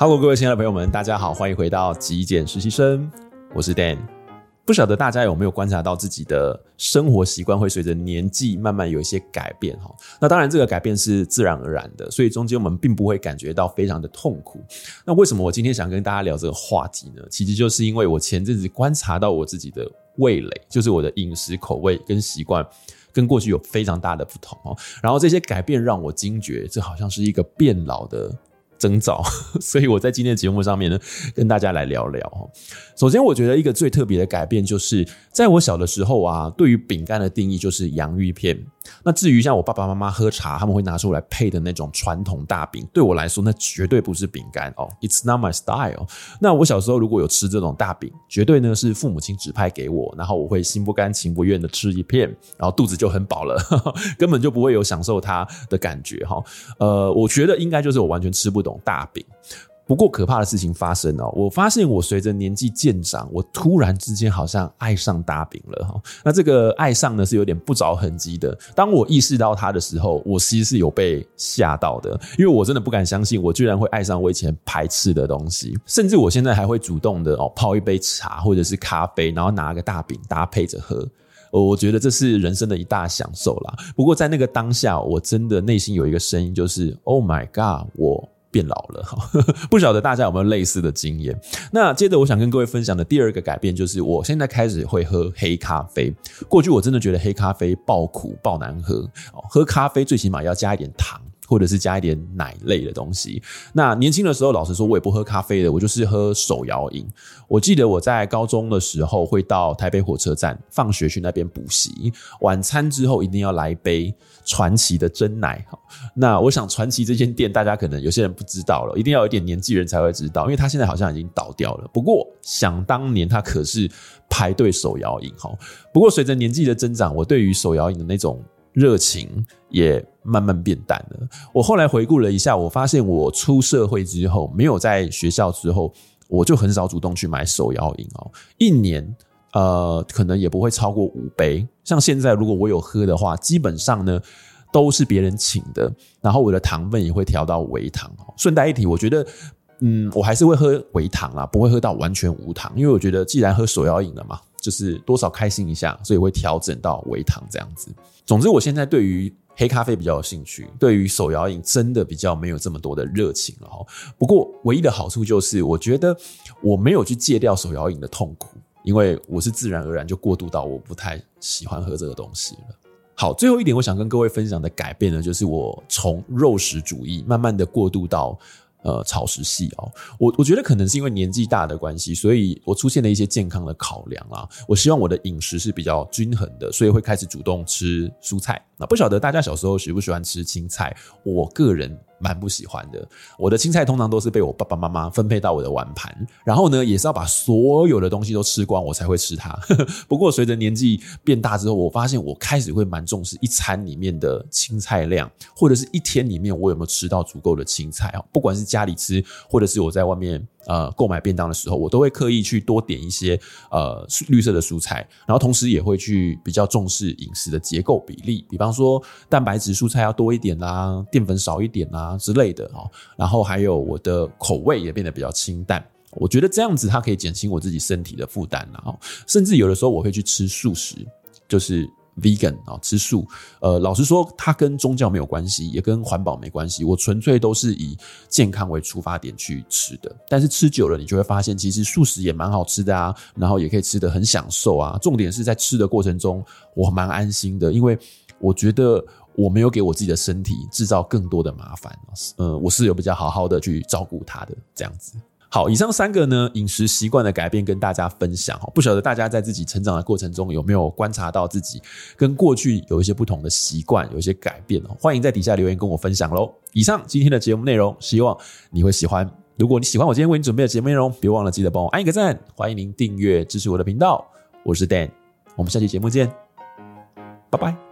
好各位亲爱的朋友们，大家好，欢迎回到极简实习生，我是 Dan。不晓得大家有没有观察到自己的生活习惯会随着年纪慢慢有一些改变哈？那当然，这个改变是自然而然的，所以中间我们并不会感觉到非常的痛苦。那为什么我今天想跟大家聊这个话题呢？其实就是因为我前阵子观察到我自己的味蕾，就是我的饮食口味跟习惯跟过去有非常大的不同哦。然后这些改变让我惊觉，这好像是一个变老的征兆，所以我在今天的节目上面呢，跟大家来聊聊。首先，我觉得一个最特别的改变，就是在我小的时候啊，对于饼干的定义就是洋芋片。那至于像我爸爸妈妈喝茶，他们会拿出来配的那种传统大饼，对我来说，那绝对不是饼干哦，It's not my style。那我小时候如果有吃这种大饼，绝对呢是父母亲指派给我，然后我会心不甘情不愿的吃一片，然后肚子就很饱了，根本就不会有享受它的感觉哈。呃，我觉得应该就是我完全吃不懂大饼。不过可怕的事情发生了，我发现我随着年纪渐长，我突然之间好像爱上大饼了哈。那这个爱上呢是有点不着痕迹的。当我意识到它的时候，我其实是有被吓到的，因为我真的不敢相信我居然会爱上我以前排斥的东西，甚至我现在还会主动的哦泡一杯茶或者是咖啡，然后拿个大饼搭配着喝。我觉得这是人生的一大享受啦。不过在那个当下，我真的内心有一个声音，就是 Oh my God，我。变老了哈，不晓得大家有没有类似的经验？那接着我想跟各位分享的第二个改变，就是我现在开始会喝黑咖啡。过去我真的觉得黑咖啡爆苦爆难喝，喝咖啡最起码要加一点糖。或者是加一点奶类的东西。那年轻的时候，老实说，我也不喝咖啡的，我就是喝手摇饮。我记得我在高中的时候，会到台北火车站放学去那边补习，晚餐之后一定要来一杯传奇的真奶。那我想传奇这间店，大家可能有些人不知道了，一定要有点年纪人才会知道，因为他现在好像已经倒掉了。不过想当年，他可是排队手摇饮哈。不过随着年纪的增长，我对于手摇饮的那种热情也慢慢变淡了。我后来回顾了一下，我发现我出社会之后，没有在学校之后，我就很少主动去买手摇饮哦。一年呃，可能也不会超过五杯。像现在，如果我有喝的话，基本上呢都是别人请的，然后我的糖分也会调到微糖。顺带一提，我觉得嗯，我还是会喝微糖啦，不会喝到完全无糖，因为我觉得既然喝手摇饮了嘛。就是多少开心一下，所以会调整到微糖这样子。总之，我现在对于黑咖啡比较有兴趣，对于手摇饮真的比较没有这么多的热情了哈。不过，唯一的好处就是，我觉得我没有去戒掉手摇饮的痛苦，因为我是自然而然就过渡到我不太喜欢喝这个东西了。好，最后一点我想跟各位分享的改变呢，就是我从肉食主义慢慢的过渡到。呃，草食系哦，我我觉得可能是因为年纪大的关系，所以我出现了一些健康的考量啊。我希望我的饮食是比较均衡的，所以会开始主动吃蔬菜。那不晓得大家小时候喜不喜欢吃青菜？我个人。蛮不喜欢的，我的青菜通常都是被我爸爸妈妈分配到我的碗盘，然后呢，也是要把所有的东西都吃光，我才会吃它。不过随着年纪变大之后，我发现我开始会蛮重视一餐里面的青菜量，或者是一天里面我有没有吃到足够的青菜啊？不管是家里吃，或者是我在外面。呃，购买便当的时候，我都会刻意去多点一些呃绿色的蔬菜，然后同时也会去比较重视饮食的结构比例，比方说蛋白质蔬菜要多一点啦，淀粉少一点啦之类的哦。然后还有我的口味也变得比较清淡，我觉得这样子它可以减轻我自己身体的负担啦哦。甚至有的时候我会去吃素食，就是。Vegan 啊，吃素，呃，老实说，它跟宗教没有关系，也跟环保没关系。我纯粹都是以健康为出发点去吃的。但是吃久了，你就会发现，其实素食也蛮好吃的啊，然后也可以吃得很享受啊。重点是在吃的过程中，我蛮安心的，因为我觉得我没有给我自己的身体制造更多的麻烦。呃，我是有比较好好的去照顾它的这样子。好，以上三个呢，饮食习惯的改变跟大家分享。不晓得大家在自己成长的过程中有没有观察到自己跟过去有一些不同的习惯，有一些改变哦。欢迎在底下留言跟我分享喽。以上今天的节目内容，希望你会喜欢。如果你喜欢我今天为你准备的节目内容，别忘了记得帮我按一个赞。欢迎您订阅支持我的频道。我是 Dan，我们下期节目见，拜拜。